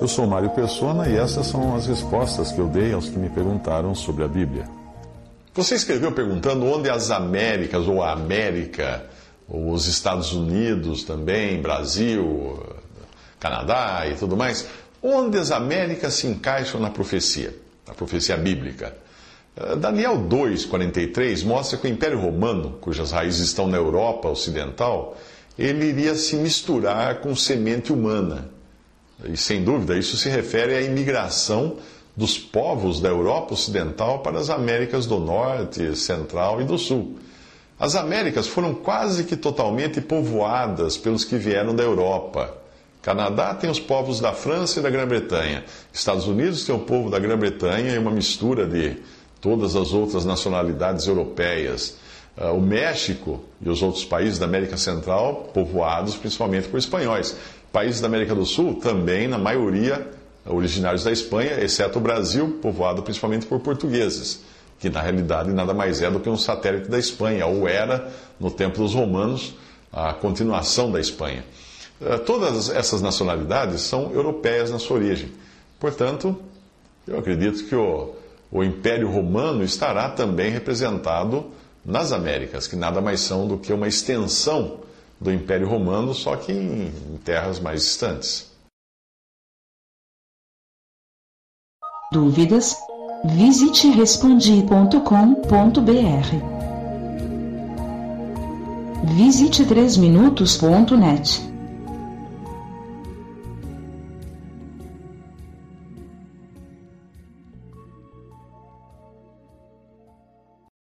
Eu sou Mário Persona e essas são as respostas que eu dei aos que me perguntaram sobre a Bíblia. Você escreveu perguntando onde as Américas ou a América, ou os Estados Unidos também, Brasil, Canadá e tudo mais, onde as Américas se encaixam na profecia, na profecia bíblica. Eh, Daniel 2,43 mostra que o Império Romano, cujas raízes estão na Europa Ocidental, ele iria se misturar com semente humana. E sem dúvida, isso se refere à imigração dos povos da Europa Ocidental para as Américas do Norte, Central e do Sul. As Américas foram quase que totalmente povoadas pelos que vieram da Europa. Canadá tem os povos da França e da Grã-Bretanha. Estados Unidos tem o povo da Grã-Bretanha e uma mistura de todas as outras nacionalidades europeias. Ah, o México e os outros países da América Central, povoados principalmente por espanhóis. Países da América do Sul, também, na maioria, originários da Espanha, exceto o Brasil, povoado principalmente por portugueses, que na realidade nada mais é do que um satélite da Espanha, ou era, no tempo dos romanos, a continuação da Espanha. Eh, todas essas nacionalidades são europeias na sua origem. Portanto, eu acredito que o, o Império Romano estará também representado nas Américas, que nada mais são do que uma extensão do Império Romano, só que em, terras mais distantes. Dúvidas? Visite respondi.com.br. Visite 3minutos.net.